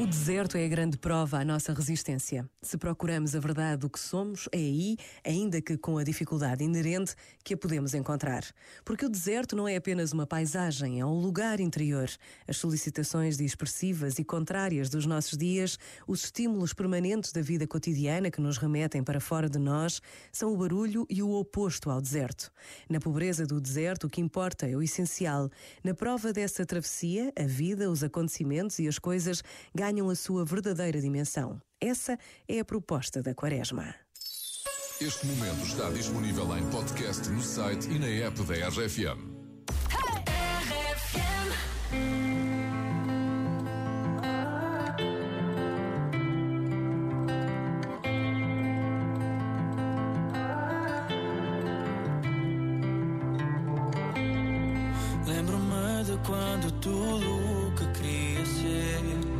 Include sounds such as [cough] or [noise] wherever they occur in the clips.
O deserto é a grande prova à nossa resistência. Se procuramos a verdade do que somos, é aí, ainda que com a dificuldade inerente, que a podemos encontrar. Porque o deserto não é apenas uma paisagem, é um lugar interior. As solicitações expressivas e contrárias dos nossos dias, os estímulos permanentes da vida cotidiana que nos remetem para fora de nós, são o barulho e o oposto ao deserto. Na pobreza do deserto, o que importa é o essencial. Na prova dessa travessia, a vida, os acontecimentos e as coisas ganham ganham a sua verdadeira dimensão. Essa é a proposta da Quaresma. Este momento está disponível em podcast no site e na app da RFM. Lembro-me de quando tudo o que queria ser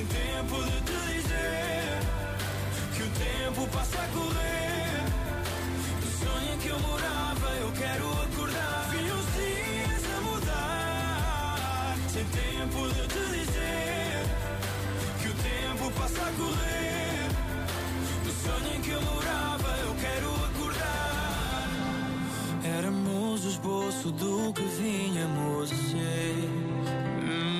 sem tempo de te dizer que o tempo passa a correr. Do sonho em que eu morava, eu quero acordar. Vi os dias a mudar, sem tempo de te dizer que o tempo passa a correr. Do sonho em que eu morava, eu quero acordar. Éramos o esboço do que vínhamos a ser. Hum,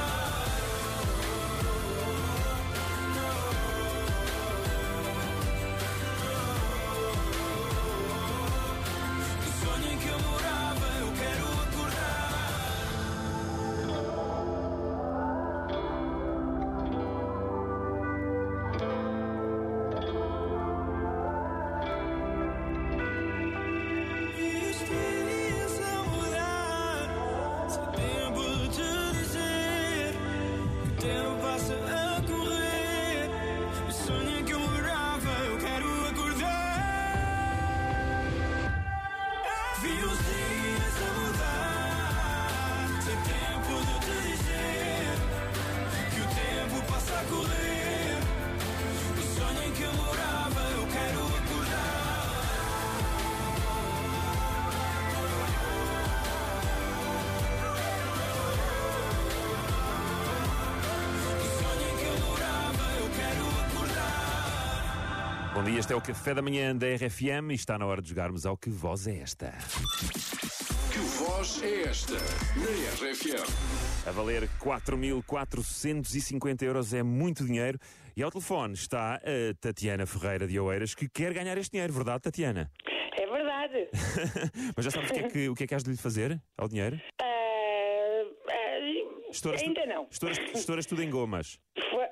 Bom dia, este é o Café da Manhã da RFM e está na hora de jogarmos ao Que Voz é Esta? Que voz é esta na RFM? A valer 4.450 euros é muito dinheiro e ao telefone está a Tatiana Ferreira de Oeiras que quer ganhar este dinheiro, verdade, Tatiana? É verdade. [laughs] Mas já sabes o que é que, o que, é que has de lhe fazer ao dinheiro? Ah, ah, Estouras tu- ainda não. Estouras, estouras tudo em gomas.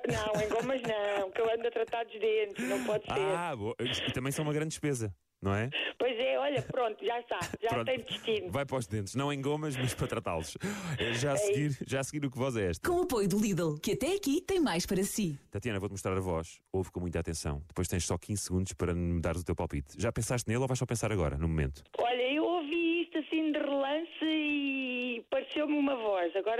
Não, em gomas não, que eu ando a tratar dos dentes, não pode ser. Ah, boa. e também são uma grande despesa, não é? Pois é, olha, pronto, já está, já Pronto. tem destino. Vai para os dentes, não em gomas, mas para tratá-los. É Já a seguir, já a seguir o que voz é esta? Com o apoio do Lidl, que até aqui tem mais para si. Tatiana, vou-te mostrar a voz. Ouve com muita atenção. Depois tens só 15 segundos para me dares o teu palpite. Já pensaste nele ou vais só pensar agora, no momento? Olha, eu ouvi isto assim de relance e pareceu-me uma voz. Agora